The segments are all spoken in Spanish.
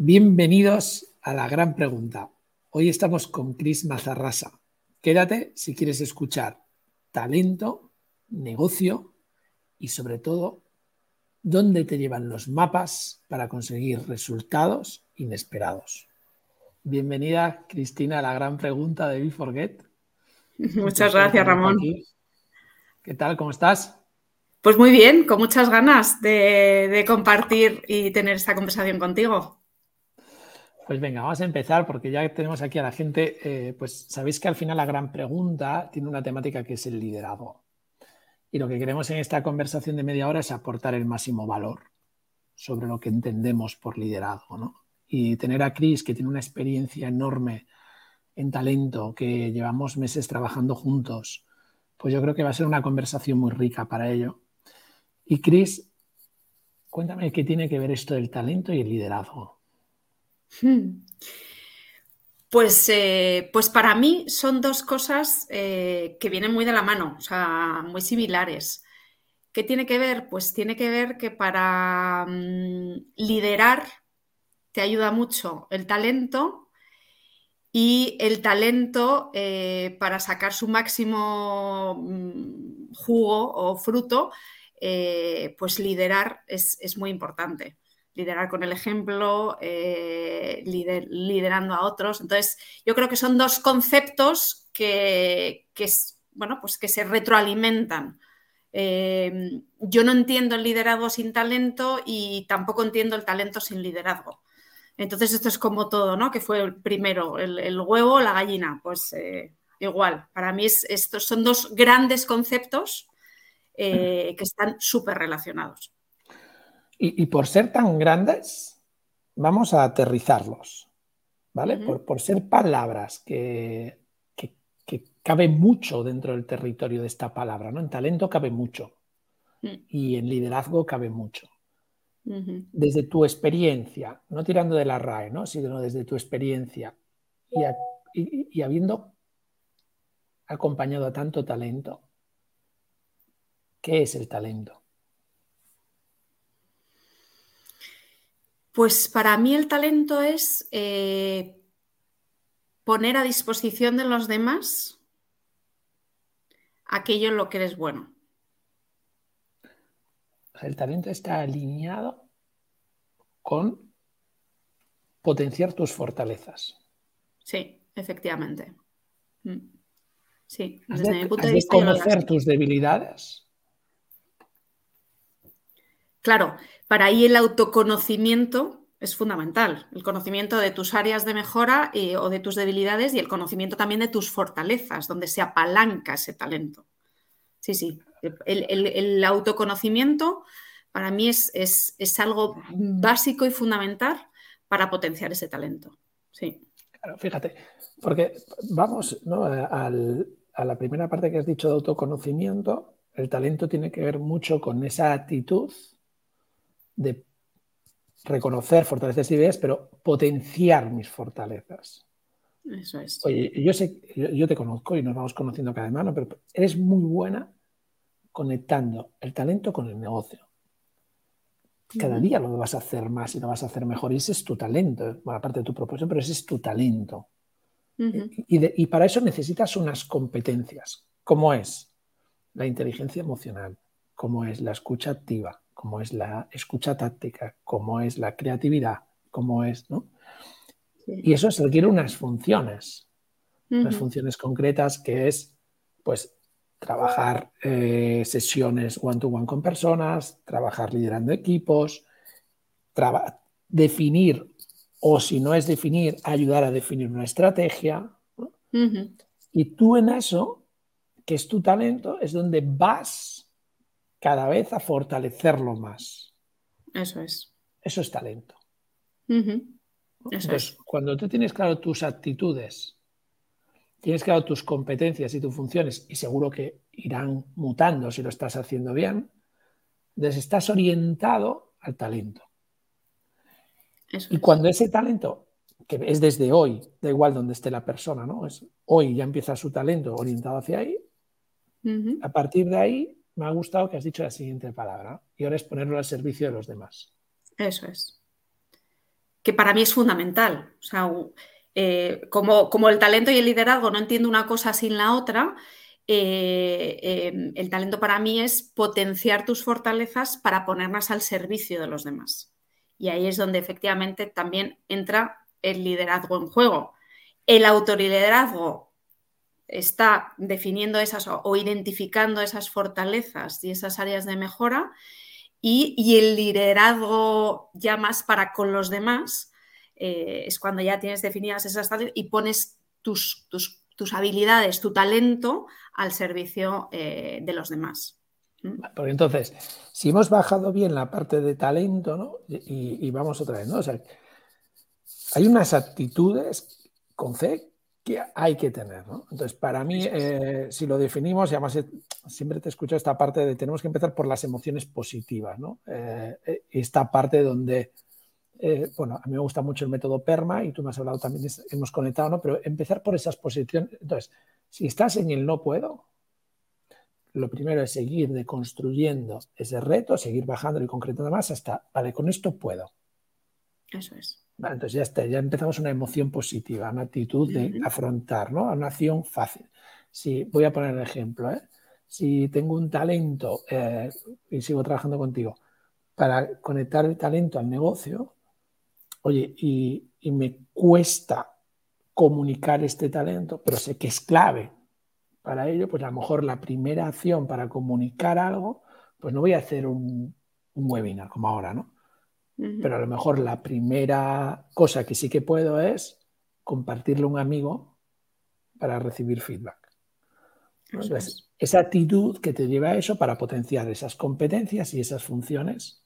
Bienvenidos a la gran pregunta. Hoy estamos con Cris Mazarrasa. Quédate si quieres escuchar talento, negocio y sobre todo dónde te llevan los mapas para conseguir resultados inesperados. Bienvenida, Cristina, a la gran pregunta de Forget. Muchas gracias, Ramón. ¿Qué tal? ¿Cómo estás? Pues muy bien, con muchas ganas de, compartir y tener esta conversación contigo. Pues venga, vamos a empezar porque ya tenemos aquí a la gente, eh, pues sabéis que al final la gran pregunta tiene una temática que es el liderazgo. Y lo que queremos en esta conversación de media hora es aportar el máximo valor sobre lo que entendemos por liderazgo. ¿no? Y tener a Chris, que tiene una experiencia enorme en talento, que llevamos meses trabajando juntos, pues yo creo que va a ser una conversación muy rica para ello. Y Chris, cuéntame qué tiene que ver esto del talento y el liderazgo. Hmm. Pues, eh, pues para mí son dos cosas eh, que vienen muy de la mano, o sea, muy similares. ¿Qué tiene que ver? Pues tiene que ver que para mm, liderar te ayuda mucho el talento y el talento eh, para sacar su máximo mm, jugo o fruto, pues liderar es muy importante liderar con el ejemplo, eh, liderando a otros. Entonces, yo creo que son dos conceptos que, bueno, pues que se retroalimentan. Eh, yo no entiendo el liderazgo sin talento y tampoco entiendo el talento sin liderazgo. Entonces, esto es como todo, ¿no? Que fue el primero, el, huevo o la gallina. Pues eh, igual, para mí estos son dos grandes conceptos que están súper relacionados. Y, por ser tan grandes, vamos a aterrizarlos, ¿vale? por, ser palabras que, que, caben mucho dentro del territorio de esta palabra, ¿no? En talento cabe mucho mm. y en liderazgo cabe mucho. Desde tu experiencia, no tirando de la RAE, ¿no? sino desde tu experiencia y habiendo acompañado a tanto talento, ¿qué es el talento? Pues para mí el talento es eh, poner a disposición de los demás aquello en lo que eres bueno. El talento está alineado con potenciar tus fortalezas. Sí, efectivamente. Mm. Sí, desde mi punto de, vista. conocer tus debilidades. Claro, para ahí el autoconocimiento es fundamental. El conocimiento de tus áreas de mejora eh, o de tus debilidades y el conocimiento también de tus fortalezas, donde se apalanca ese talento. Sí, sí. El, autoconocimiento para mí es, algo básico y fundamental para potenciar ese talento. Sí. Claro, fíjate, porque vamos a la primera parte que has dicho de autoconocimiento. El talento tiene que ver mucho con esa actitud de reconocer fortalezas y ideas, pero potenciar mis fortalezas. Eso es. Oye, yo sé, yo, te conozco y nos vamos conociendo cada mano, pero eres muy buena conectando el talento con el negocio. Cada día lo vas a hacer más y lo vas a hacer mejor. Y ese es tu talento, bueno, aparte de tu propósito, pero ese es tu talento. y, y para eso necesitas unas competencias, como es la inteligencia emocional, como es la escucha activa, como es la escucha táctica, como es la creatividad, como es, ¿no? Y eso se requiere unas funciones, unas funciones concretas que es, pues, trabajar eh, sesiones one-to-one con personas, trabajar liderando equipos, definir, o si no es definir, ayudar a definir una estrategia. Y tú en eso, que es tu talento, es donde vas cada vez a fortalecerlo más. Eso es. Eso es talento. Entonces, cuando tú tienes claro tus actitudes, tienes claro tus competencias y tus funciones, y seguro que irán mutando si lo estás haciendo bien, entonces estás orientado al talento. y cuando ese talento, que es desde hoy, da igual donde esté la persona, ¿no? Es, hoy ya empieza su talento orientado hacia ahí, a partir de ahí me ha gustado que has dicho la siguiente palabra y ahora es ponerlo al servicio de los demás. Eso es. que para mí es fundamental. O sea, eh, como, como, el talento y el liderazgo no entiendo una cosa sin la otra, eh, em, el talento para mí es potenciar tus fortalezas para ponerlas al servicio de los demás. Y ahí es donde efectivamente también entra el liderazgo en juego. El autoliderazgo está definiendo esas o identificando esas fortalezas y esas áreas de mejora y, el liderazgo ya más para con los demás eh, es cuando ya tienes definidas esas áreas y pones tus, tus, habilidades, tu talento al servicio eh, de los demás. Porque entonces, si hemos bajado bien la parte de talento, ¿no? Y, vamos otra vez, ¿no? Hay unas actitudes con C que hay que tener, ¿no? Entonces, para mí, eh, si lo definimos, y además eh, siempre te escucho esta parte de tenemos que empezar por las emociones positivas, ¿no? Eh, esta parte donde, bueno, a mí me gusta mucho el método PERMA y tú me has hablado también, hemos conectado, ¿no? Pero empezar por esas posiciones. Entonces, si estás en el no puedo, lo primero es seguir deconstruyendo ese reto, seguir bajando y concretando más hasta, vale, con esto puedo. Eso es. Vale, entonces ya está, ya empezamos una emoción positiva, una actitud de afrontar, ¿no? Una acción fácil. Si, voy a poner el ejemplo, ¿eh? Si tengo un talento, eh, y sigo trabajando contigo, para conectar el talento al negocio, oye, y, y me cuesta comunicar este talento, pero sé que es clave para ello, pues a lo mejor la primera acción para comunicar algo, pues no voy a hacer un, webinar como ahora, ¿no? Pero a lo mejor la primera cosa que sí que puedo es compartirle a un amigo para recibir feedback. esa actitud que te lleva a eso para potenciar esas competencias y esas funciones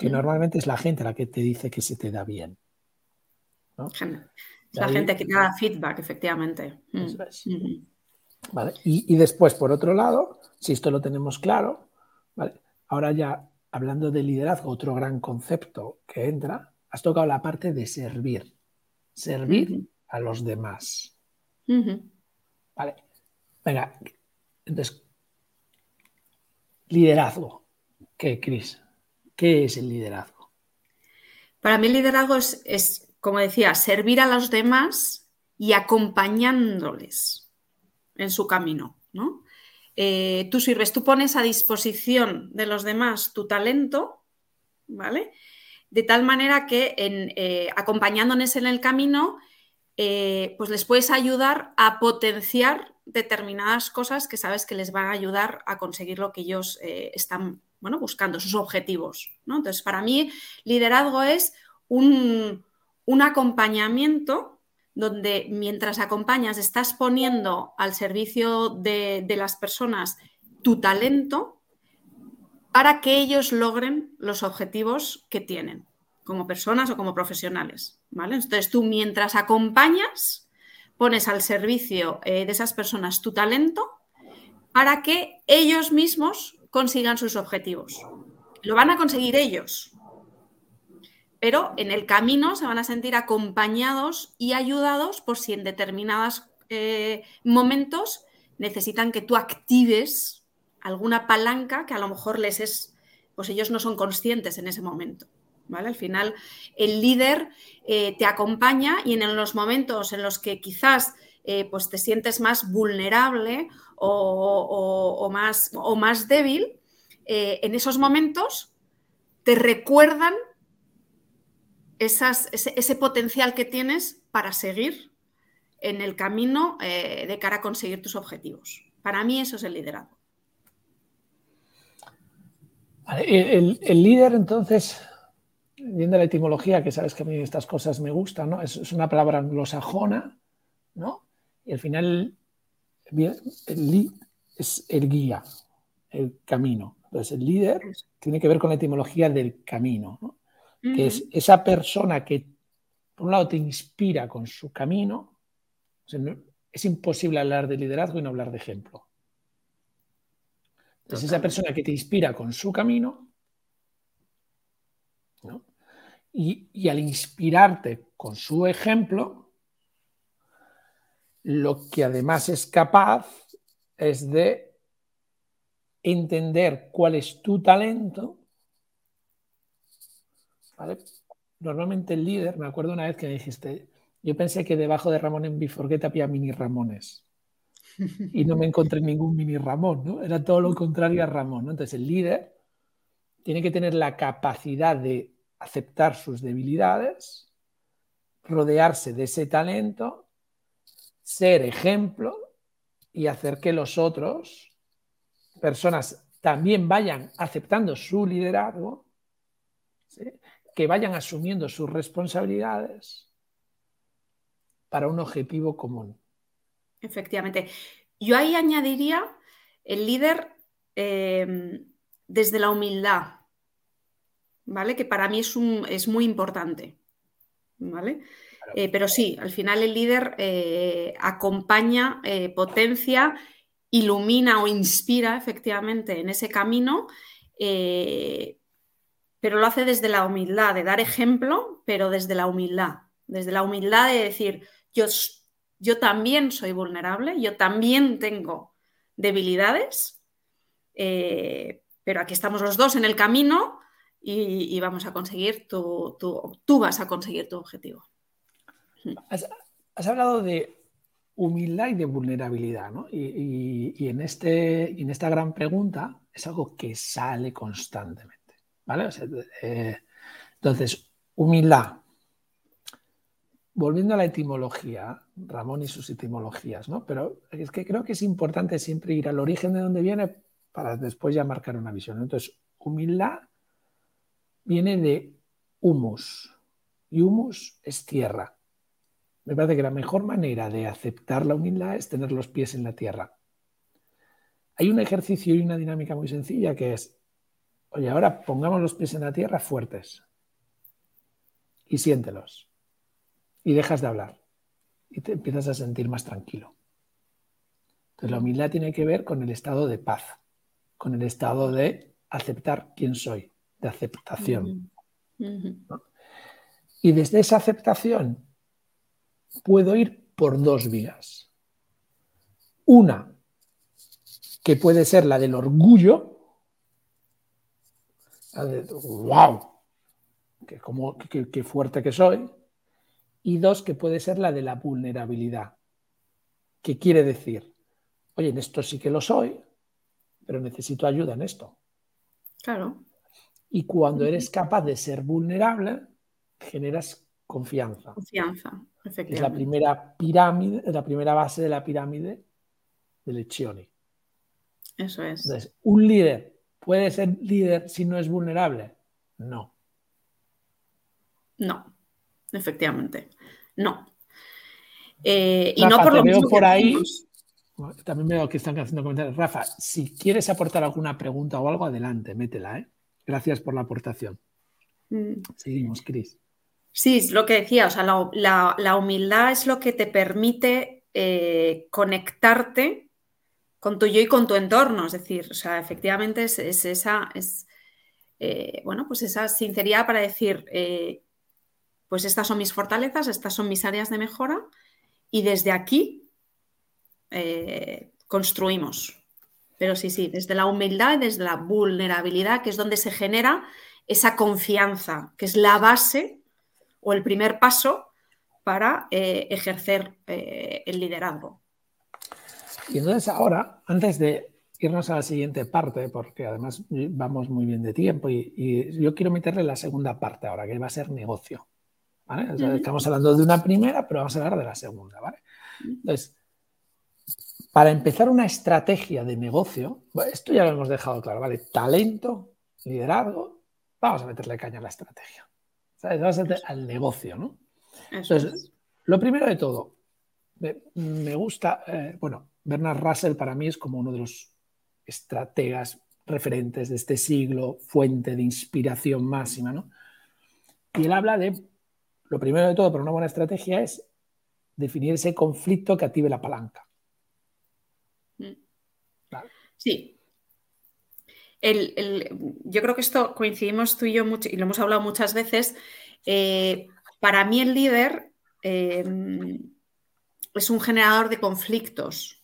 que normalmente es la gente la que te dice que se te da bien. la gente que te da feedback, efectivamente. Mm. Y, después, por otro lado, si esto lo tenemos claro, ahora ya hablando de liderazgo, otro gran concepto que entra, has tocado la parte de servir, servir a los demás. Vale, venga, entonces, liderazgo, ¿qué, Cris? ¿Qué es el liderazgo? Para mí el liderazgo es, es, como decía, servir a los demás y acompañándoles en su camino, ¿no? Eh, tú sirves, tú pones a disposición de los demás tu talento, ¿vale? De tal manera que en, eh, acompañándoles en el camino, eh, pues les puedes ayudar a potenciar determinadas cosas que sabes que les van a ayudar a conseguir lo que ellos están bueno, buscando, sus objetivos. ¿no? Entonces, para mí, liderazgo es un, un acompañamiento donde mientras acompañas estás poniendo al servicio de, las personas tu talento para que ellos logren los objetivos que tienen como personas o como profesionales. ¿vale? Entonces tú mientras acompañas, pones al servicio eh, de esas personas tu talento para que ellos mismos consigan sus objetivos. Lo van a conseguir ellos, pero en el camino se van a sentir acompañados y ayudados por si en determinados eh, momentos necesitan que tú actives alguna palanca que a lo mejor les es, pues ellos no son conscientes en ese momento. ¿Vale? Al final, el líder eh, te acompaña y en los momentos en los que quizás eh, pues te sientes más vulnerable o, más, o más, débil, en esos momentos te recuerdan ese, potencial que tienes para seguir en el camino eh, de cara a conseguir tus objetivos. Para mí eso es el liderazgo. el, líder, entonces, viendo la etimología, que sabes que a mí estas cosas me gustan, ¿no? Es, una palabra anglosajona, ¿no? Y al final, el es el guía, el camino. Entonces, el líder tiene que ver con la etimología del camino, ¿no? Que es esa persona que, por un lado, te inspira con su camino. es imposible hablar de liderazgo y no hablar de ejemplo. Es esa persona que te inspira con su camino. Y, y al inspirarte con su ejemplo, lo que además es capaz es de entender cuál es tu talento normalmente el líder, me acuerdo una vez que me dijiste, yo pensé que debajo de Ramón en Biforqueta había mini Ramones. Y no me encontré ningún mini Ramón, ¿no? Era todo lo contrario a Ramón. Entonces el líder tiene que tener la capacidad de aceptar sus debilidades, rodearse de ese talento, ser ejemplo y hacer que los otros, personas, también vayan aceptando su liderazgo, que vayan asumiendo sus responsabilidades para un objetivo común. Efectivamente. Yo ahí añadiría el líder eh, desde la humildad, ¿vale? Que para mí es, un, es muy importante, ¿vale? Eh, pero sí, al final el líder eh, acompaña, eh, potencia, ilumina o inspira efectivamente en ese camino, pero lo hace desde la humildad, de dar ejemplo, pero desde la humildad, desde la humildad de decir, yo, yo también soy vulnerable, yo también tengo debilidades, pero aquí estamos los dos en el camino y, vamos a conseguir tu, tú vas a conseguir tu objetivo. Has, hablado de humildad y de vulnerabilidad, ¿no? Y, en, este, en esta gran pregunta es algo que sale constantemente, ¿vale? Eh, entonces, humildad. Volviendo a la etimología, Ramón y sus etimologías, ¿no? Pero es que creo que es importante siempre ir al origen de donde viene para después ya marcar una visión. Entonces, humildad viene de humus, y humus es tierra. Me parece que la mejor manera de aceptar la humildad es tener los pies en la tierra. Hay un ejercicio y una dinámica muy sencilla que es, oye, ahora pongamos los pies en la tierra fuertes y siéntelos y dejas de hablar y te empiezas a sentir más tranquilo. Entonces la humildad tiene que ver con el estado de paz, con el estado de aceptar quién soy, de aceptación. Y desde esa aceptación puedo ir por dos vías. Una, que puede ser la del orgullo, wow, que, como, que, fuerte que soy. Y dos, que puede ser la de la vulnerabilidad, que quiere decir, oye, en esto sí que lo soy, pero necesito ayuda en esto. Claro. Y cuando eres capaz de ser vulnerable, generas confianza. Confianza. Es la primera pirámide, la primera base de la pirámide de Lezioni. Eso es. Entonces, ¿un líder puede ser líder si no es vulnerable? No. No, efectivamente. No. Eh, y no por lo mismo por ahí. También veo que están haciendo comentarios. Rafa, si quieres aportar alguna pregunta o algo, adelante, métela. ¿eh? Gracias por la aportación. Mm. Seguimos, Cris. Sí, es lo que decía, o sea, la, humildad es lo que te permite eh, conectarte con tu yo y con tu entorno, es decir, o sea, efectivamente es, esa, es, eh, bueno, pues esa sinceridad para decir, eh, pues estas son mis fortalezas, estas son mis áreas de mejora y desde aquí construimos. Pero sí, sí, desde la humildad y desde la vulnerabilidad, que es donde se genera esa confianza, que es la base o el primer paso para eh, ejercer eh, el liderazgo. Y entonces ahora, antes de irnos a la siguiente parte, porque además vamos muy bien de tiempo y, yo quiero meterle la segunda parte ahora, que va a ser negocio. Estamos hablando de una primera, pero vamos a hablar de la segunda. ¿vale? Entonces, para empezar una estrategia de negocio, esto ya lo hemos dejado claro, ¿vale? Talento, liderazgo, vamos a meterle caña a la estrategia. ¿sabes? al negocio, ¿no? Entonces, lo primero de todo, me gusta, eh, bueno, Bernard Russell para mí es como uno de los estrategas referentes de este siglo, fuente de inspiración máxima, ¿no? Y él habla de, lo primero de todo para una buena estrategia es definir ese conflicto que active la palanca. Mm. Sí, yo creo que esto coincidimos tú y yo mucho, y lo hemos hablado muchas veces. Eh, para mí el líder em, es un generador de conflictos.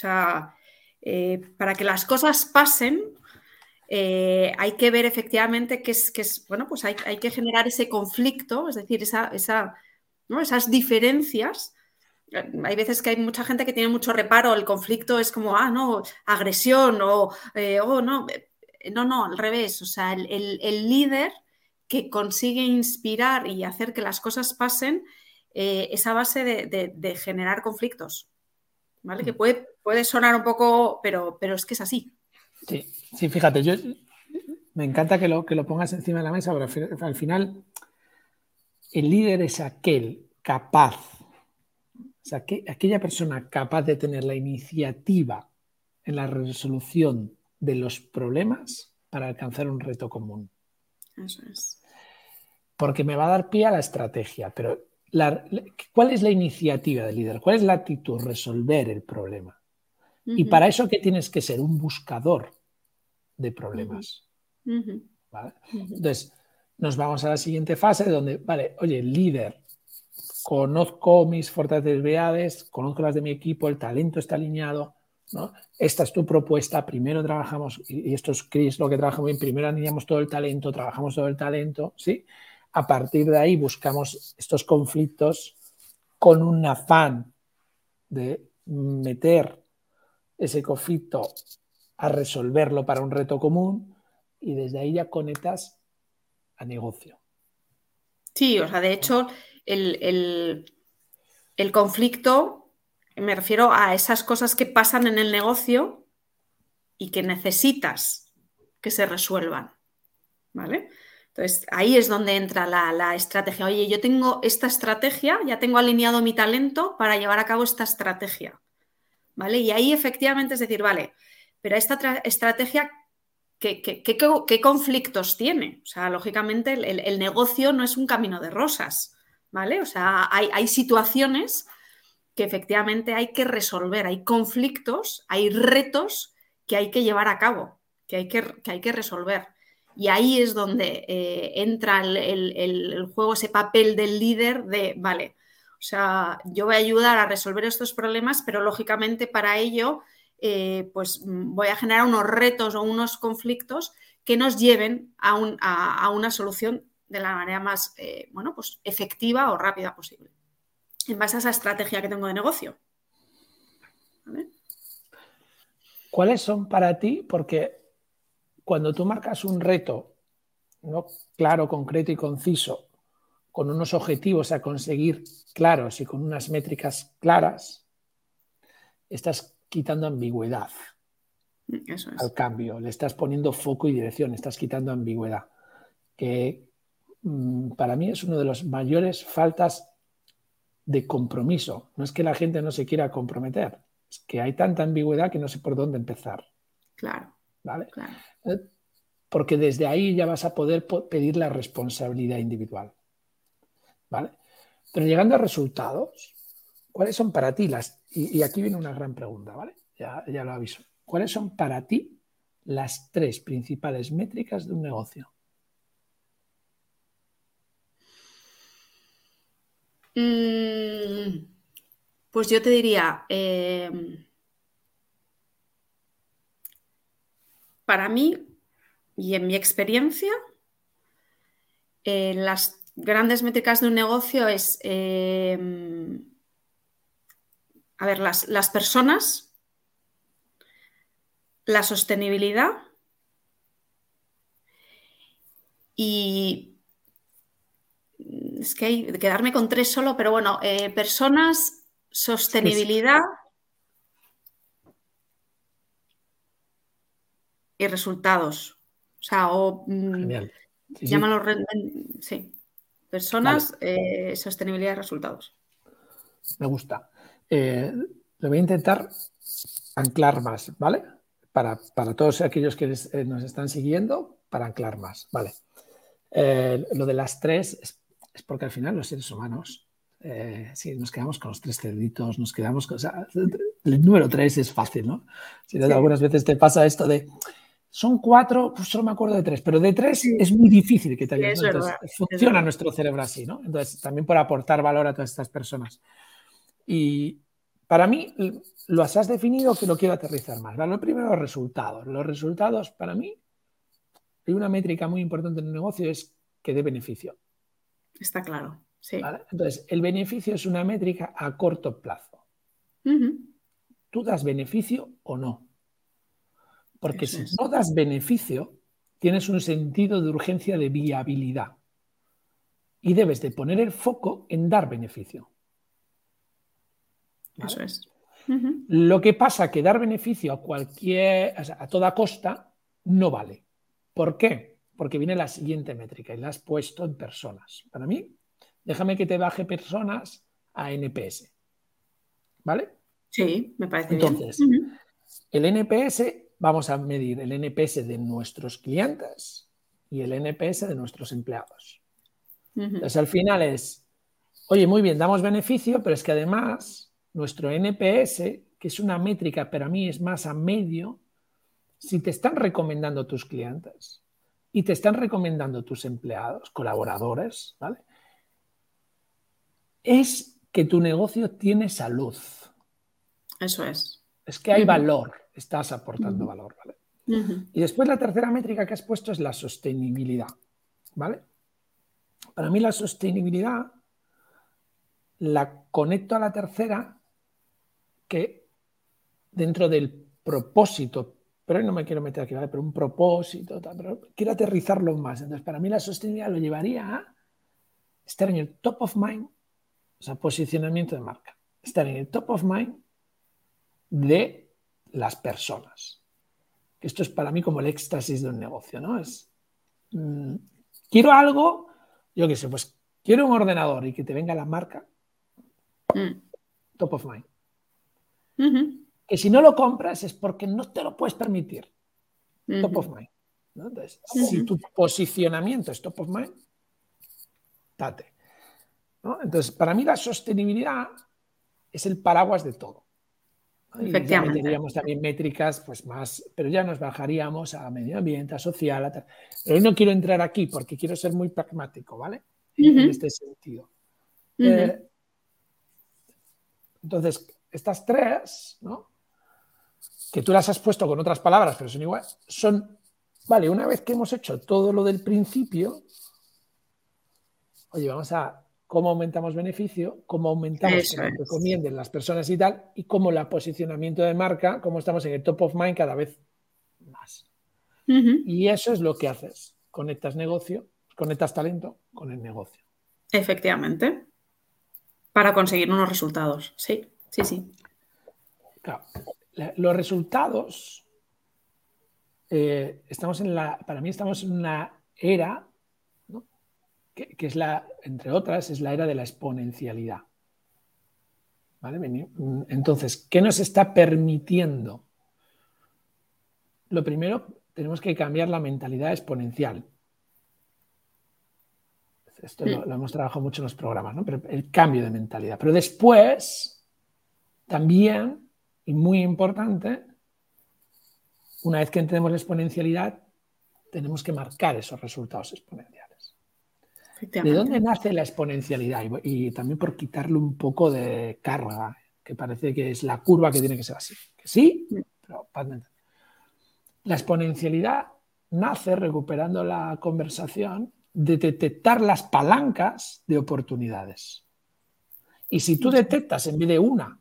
Sea, eh, para que las cosas pasen, eh, hay que ver efectivamente que es, que es bueno, pues hay, que generar ese conflicto, es decir, esa, esa, esas diferencias. Hay veces que hay mucha gente que tiene mucho reparo, el conflicto es como, ah, no, agresión o, eh, oh, no, no, no, al revés, o sea, el, líder que consigue inspirar y hacer que las cosas pasen, eh, esa base de, generar conflictos, ¿vale? Que mm. puede, puede sonar un poco, pero, pero es que es así. Sí, sí, fíjate, yo me encanta que lo, que lo pongas encima de la mesa, pero al final el líder es aquel capaz, o sea, que, aquella persona capaz de tener la iniciativa en la resolución de los problemas para alcanzar un reto común. Eso es. Porque me va a dar pie a la estrategia, pero ¿cuál es la iniciativa del líder? ¿Cuál es la actitud? Resolver el problema. Y para eso, ¿qué tienes que ser? Un buscador de problemas. Entonces, nos vamos a la siguiente fase donde, vale, oye, líder, conozco mis fortalezas y debilidades, conozco las de mi equipo, el talento está alineado, ¿no? Esta es tu propuesta, primero trabajamos, y esto es Chris lo que trabajamos bien, primero alineamos todo el talento, trabajamos todo el talento, ¿sí? A partir de ahí buscamos estos conflictos con un afán de meter ese conflicto a resolverlo para un reto común y desde ahí ya conectas a negocio. Sí, o sea, de hecho, el, conflicto, me refiero a esas cosas que pasan en el negocio y que necesitas que se resuelvan. ¿Vale? Entonces, ahí es donde entra la, la, estrategia. Oye, yo tengo esta estrategia, ya tengo alineado mi talento para llevar a cabo esta estrategia. ¿vale? Y ahí efectivamente es decir, vale, pero esta estrategia, ¿qué, conflictos tiene? O sea, lógicamente el, negocio no es un camino de rosas, ¿vale? O sea, hay, situaciones que efectivamente hay que resolver, hay conflictos, hay retos que hay que llevar a cabo, que hay que, hay que resolver. Y ahí es donde eh, entra el, juego, ese papel del líder de, vale, o sea, yo voy a ayudar a resolver estos problemas, pero lógicamente para ello, eh, pues mm, voy a generar unos retos o unos conflictos que nos lleven a, una solución de la manera más, eh, bueno, pues efectiva o rápida posible. En base a esa estrategia que tengo de negocio. ¿Cuáles son para ti? Porque cuando tú marcas un reto ¿no? claro, concreto y conciso con unos objetivos a conseguir claros y con unas métricas claras, estás quitando ambigüedad al cambio, le estás poniendo foco y dirección, estás quitando ambigüedad, que mm, para mí es una de las mayores faltas de compromiso. No es que la gente no se quiera comprometer, es que hay tanta ambigüedad que no sé por dónde empezar. Claro. ¿Vale? Eh, porque desde ahí ya vas a poder pedir la responsabilidad individual. ¿vale? Pero llegando a resultados, ¿cuáles son para ti las... Y, aquí viene una gran pregunta, ¿vale? Ya, ya lo aviso. ¿Cuáles son para ti las tres principales métricas de un negocio? Mm, pues yo te diría, em, para mí y en mi experiencia, eh, las grandes métricas de un negocio es, em, a ver, las, las personas, la sostenibilidad y es que hay que quedarme con tres solo, pero bueno, eh, personas, sostenibilidad y resultados. O sea, o mm, Genial. llámalo, sí. Personas, eh, sostenibilidad de resultados. Me gusta. Eh, lo voy a intentar anclar más, ¿vale? Para, todos aquellos que eh, nos están siguiendo, para anclar más, ¿vale? lo de las tres es, porque al final los seres humanos, si nos quedamos con los tres cerditos, nos quedamos con... el número tres es fácil, ¿no? Si algunas veces te pasa esto de son cuatro, pues solo me acuerdo de tres, pero de tres es muy difícil que te ayudes. funciona nuestro cerebro así, ¿no? Entonces, también por aportar valor a todas estas personas. Y para mí, lo has definido que lo quiero aterrizar más. Lo primero, los resultados. Los resultados, para mí, hay una métrica muy importante en el negocio, es que dé beneficio. Está claro, sí. Entonces, el beneficio es una métrica a corto plazo. ¿Tú das beneficio o no? Porque si no das beneficio, tienes un sentido de urgencia de viabilidad y debes de poner el foco en dar beneficio. Eso es. Lo que pasa que dar beneficio a cualquier, a toda costa, no vale. ¿Por qué? Porque viene la siguiente métrica y la has puesto en personas. Para mí, déjame que te baje personas a NPS. ¿Vale? Sí, me parece Entonces, el NPS, vamos a medir el NPS de nuestros clientes y el NPS de nuestros empleados. Entonces, al final es, oye, muy bien, damos beneficio, pero es que además nuestro NPS, que es una métrica, para mí es más a medio, si te están recomendando tus clientes y te están recomendando tus empleados, colaboradores, ¿vale? Es que tu negocio tiene salud. Eso es. Es que hay valor, estás aportando valor, ¿vale? Y después la tercera métrica que has puesto es la sostenibilidad, ¿vale? Para mí la sostenibilidad la conecto a la tercera que dentro del propósito, pero no me quiero meter aquí, ¿vale? Pero un propósito, pero quiero aterrizarlo más. Entonces, para mí la sostenibilidad lo llevaría a estar en el top of mind, o sea, posicionamiento de marca, estar en el top of mind de las personas. Esto es para mí como el éxtasis de un negocio, ¿no? Es, mm, quiero algo, yo qué sé, pues quiero un ordenador y que te venga la marca, mm. top of mind. Que si no lo compras es porque no te lo puedes permitir. Top of mind. Entonces, si tu posicionamiento es top of mind, date. Entonces, para mí la sostenibilidad es el paraguas de todo. Y ya meteríamos también métricas, pues más, pero ya nos bajaríamos a medio ambiente, a social, a tal. Pero hoy no quiero entrar aquí porque quiero ser muy pragmático, ¿vale? En este sentido. Eh, entonces, estas tres, ¿no? Que tú las has puesto con otras palabras, pero son igual, son, vale, una vez que hemos hecho todo lo del principio, oye, vamos a cómo aumentamos beneficio, cómo aumentamos que nos recomienden las personas y tal, y cómo el posicionamiento de marca, cómo estamos en el top of mind cada vez más. Y eso es lo que haces. Conectas negocio, conectas talento con el negocio. Efectivamente. Para conseguir unos resultados. Sí, sí, sí. Claro. Los resultados, eh, estamos en la, para mí estamos en una era que, es la, entre otras, es la era de la exponencialidad. Entonces, ¿qué nos está permitiendo? Lo primero, tenemos que cambiar la mentalidad exponencial. Esto lo, lo, hemos trabajado mucho en los programas, ¿no? Pero el cambio de mentalidad. Pero después, también, y muy importante, una vez que entendemos la exponencialidad, tenemos que marcar esos resultados exponenciales. ¿De dónde nace la exponencialidad? Y, también por quitarle un poco de carga, que parece que es la curva que tiene que ser así. Que sí, pero La exponencialidad nace, recuperando la conversación, de detectar las palancas de oportunidades. Y si tú detectas en vez de una,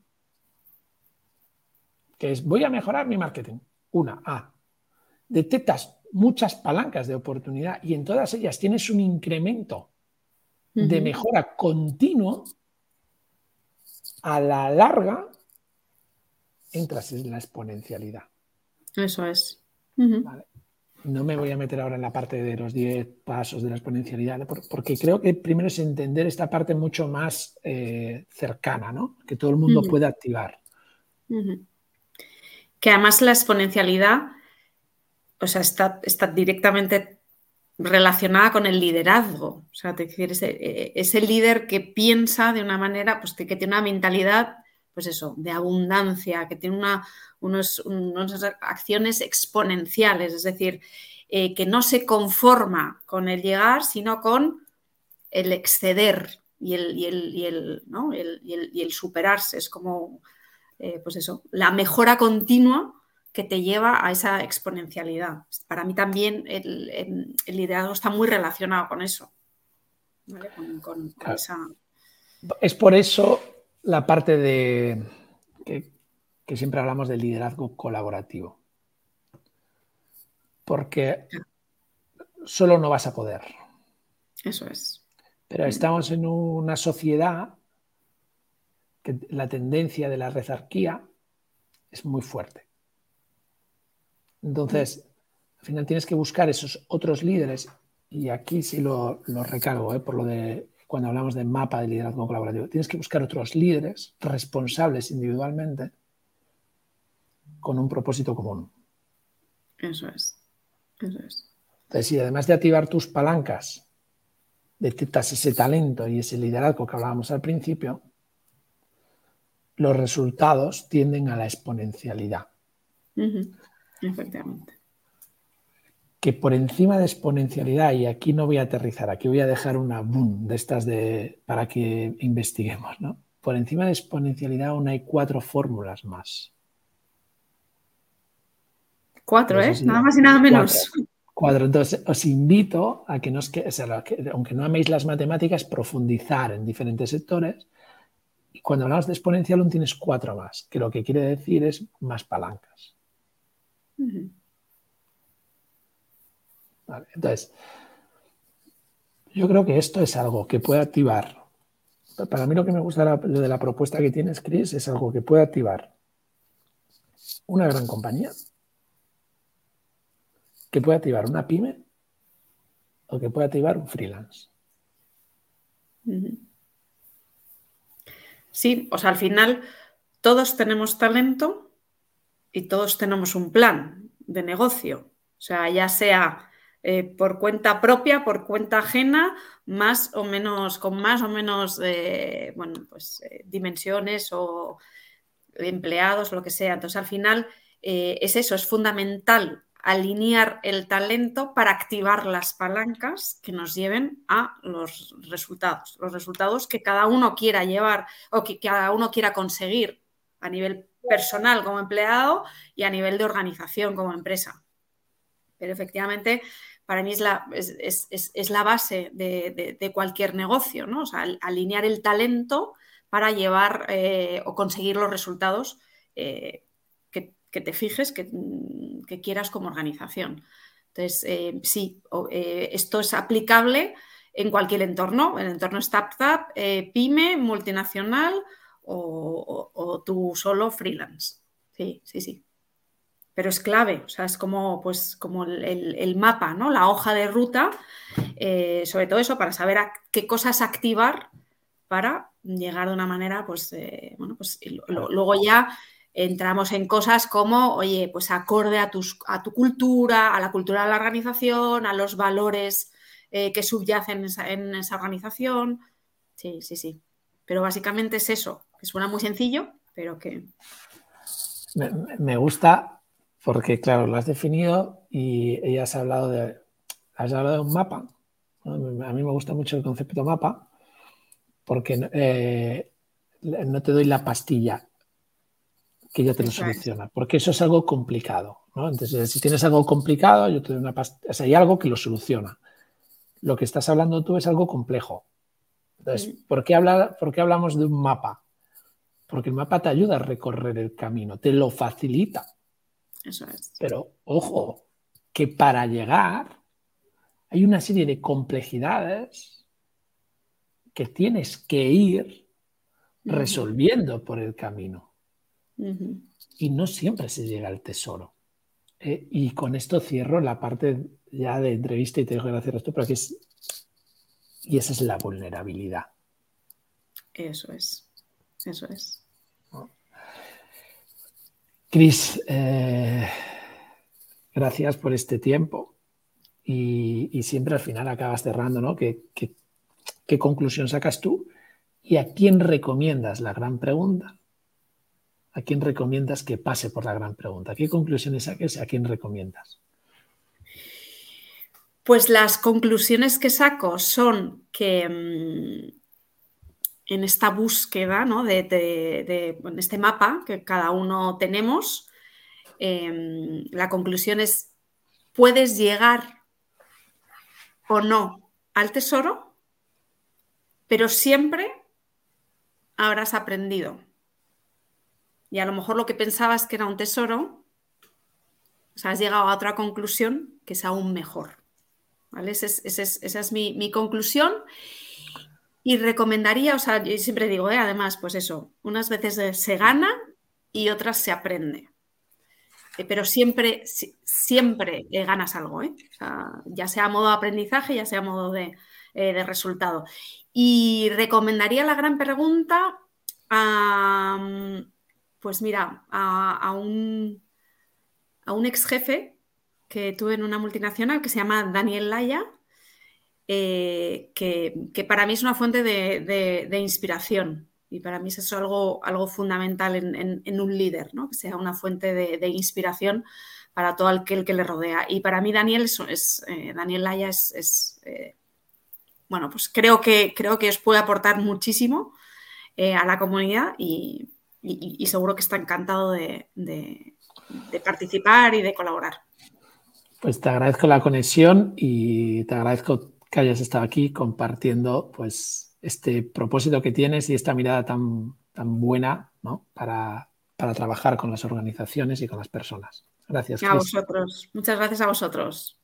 que es voy a mejorar mi marketing, una, A, detectas muchas palancas de oportunidad y en todas ellas tienes un incremento de mejora continuo, a la larga entras en la exponencialidad. Eso es. No me voy a meter ahora en la parte de los 10 pasos de la exponencialidad, porque creo que primero es entender esta parte mucho más eh, cercana, ¿no? que todo el mundo puede activar. Que además la exponencialidad o sea, está, está directamente relacionada con el liderazgo. O sea, te decir, ese, líder que piensa de una manera, pues que tiene una mentalidad, pues eso, de abundancia, que tiene unas acciones exponenciales, es decir, eh, que no se conforma con el llegar, sino con el exceder y el, y el, superarse. Es como, eh, pues eso, la mejora continua que te lleva a esa exponencialidad. Para mí también el, liderazgo está muy relacionado con eso. Es por eso la parte de que, siempre hablamos del liderazgo colaborativo. Porque solo no vas a poder. Eso es. Pero estamos en una sociedad que la tendencia de la rezarquía es muy fuerte. Entonces, al final tienes que buscar esos otros líderes, y aquí sí lo, lo recargo, ¿eh? por lo de cuando hablamos de mapa de liderazgo colaborativo, tienes que buscar otros líderes responsables individualmente con un propósito común. Eso es. Eso es. Entonces, si además de activar tus palancas, detectas ese talento y ese liderazgo que hablábamos al principio, los resultados tienden a la exponencialidad. Efectivamente. Que por encima de exponencialidad, y aquí no voy a aterrizar, aquí voy a dejar una boom de estas de, para que investiguemos, ¿no? Por encima de exponencialidad aún hay cuatro fórmulas más. Cuatro, ¿eh? Nada más y nada menos. Cuatro. Entonces, os invito a que, nos, aunque no améis las matemáticas, profundizar en diferentes sectores. Y cuando hablamos de exponencial, aún tienes cuatro más, que lo que quiere decir es más palancas. Entonces, yo creo que esto es algo que puede activar. Para mí lo que me gusta de la propuesta que tienes, Chris, es algo que puede activar una gran compañía, que puede activar una pyme o que puede activar un freelance. Sí, o sea, al final todos tenemos talento y todos tenemos un plan de negocio. O sea, ya sea eh, por cuenta propia, por cuenta ajena, más o menos, con más o menos eh, bueno, pues, eh, dimensiones o empleados, lo que sea. Entonces, al final es eso, es fundamental alinear el talento para activar las palancas que nos lleven a los resultados, los resultados que cada uno quiera llevar o que cada uno quiera conseguir a nivel personal como empleado y a nivel de organización como empresa. Pero efectivamente, para mí es la, es, la base de, cualquier negocio, ¿no? O sea, alinear el talento para llevar eh, o conseguir los resultados eh, que te fijes, que, mm, quieras como organización. Entonces, eh, sí, esto es aplicable en cualquier entorno, en el entorno startup, pyme, multinacional o, tú solo freelance. Sí, sí, sí. Pero es clave, o sea, es como, pues, como el, mapa, ¿no? La hoja de ruta, sobre todo eso, para saber qué cosas activar para llegar de una manera, pues, bueno, pues luego ya entramos en cosas como, oye, pues acorde a, a tu cultura, a la cultura de la organización, a los valores eh, que subyacen en esa, organización. Sí, sí, sí. Pero básicamente es eso, que suena muy sencillo, pero que... Me, gusta porque, claro, lo has definido y ella has hablado de, has hablado de un mapa. A mí me gusta mucho el concepto mapa porque eh, no te doy la pastilla, que ya te lo soluciona, porque eso es algo complicado. Entonces, si tienes algo complicado, yo te doy una o sea, hay algo que lo soluciona. Lo que estás hablando tú es algo complejo. Entonces, mm. ¿por, qué ¿por qué hablamos de un mapa? Porque el mapa te ayuda a recorrer el camino, te lo facilita. Eso es. Pero, ojo, que para llegar hay una serie de complejidades que tienes que ir resolviendo por el camino. Y no siempre se llega al tesoro. Eh, y con esto cierro la parte ya de entrevista y te dejo de hacer esto, pero es. Y esa es la vulnerabilidad. Eso es. Eso es. Cris, eh, gracias por este tiempo. Y, siempre al final acabas cerrando, ¿no? ¿Qué, conclusión sacas tú? ¿Y a quién recomiendas la gran pregunta? ¿a quién recomiendas que pase por la gran pregunta? ¿Qué conclusiones saques a quién recomiendas? Pues las conclusiones que saco son que mm, en esta búsqueda, ¿no? de, en este mapa que cada uno tenemos, em, la conclusión es, puedes llegar o no al tesoro, pero siempre habrás aprendido. Y a lo mejor lo que pensabas que era un tesoro, o sea, has llegado a otra conclusión que es aún mejor. ¿Vale? Esa es, mi, conclusión. Y recomendaría, o sea, yo siempre digo, ¿eh? además, pues eso, unas veces se gana y otras se aprende. Eh, pero siempre, siempre ganas algo, ¿eh? ya sea a modo de aprendizaje, ya sea a modo de, de resultado. Y recomendaría la gran pregunta a, pues mira, a, un, a un ex jefe que tuve en una multinacional que se llama Daniel Laya, eh, que, para mí es una fuente de, inspiración y para mí es algo, algo fundamental en, un líder, ¿no? que sea una fuente de, inspiración para todo aquel que le rodea. Y para mí Daniel es, eh, Daniel Laya es, eh, bueno, pues creo que, creo que os puede aportar muchísimo a la comunidad y, seguro que está encantado de, participar y de colaborar. Pues te agradezco la conexión y te agradezco que hayas estado aquí compartiendo pues este propósito que tienes y esta mirada tan, tan buena para, para trabajar con las organizaciones y con las personas. Gracias. A vosotros. Muchas gracias a vosotros.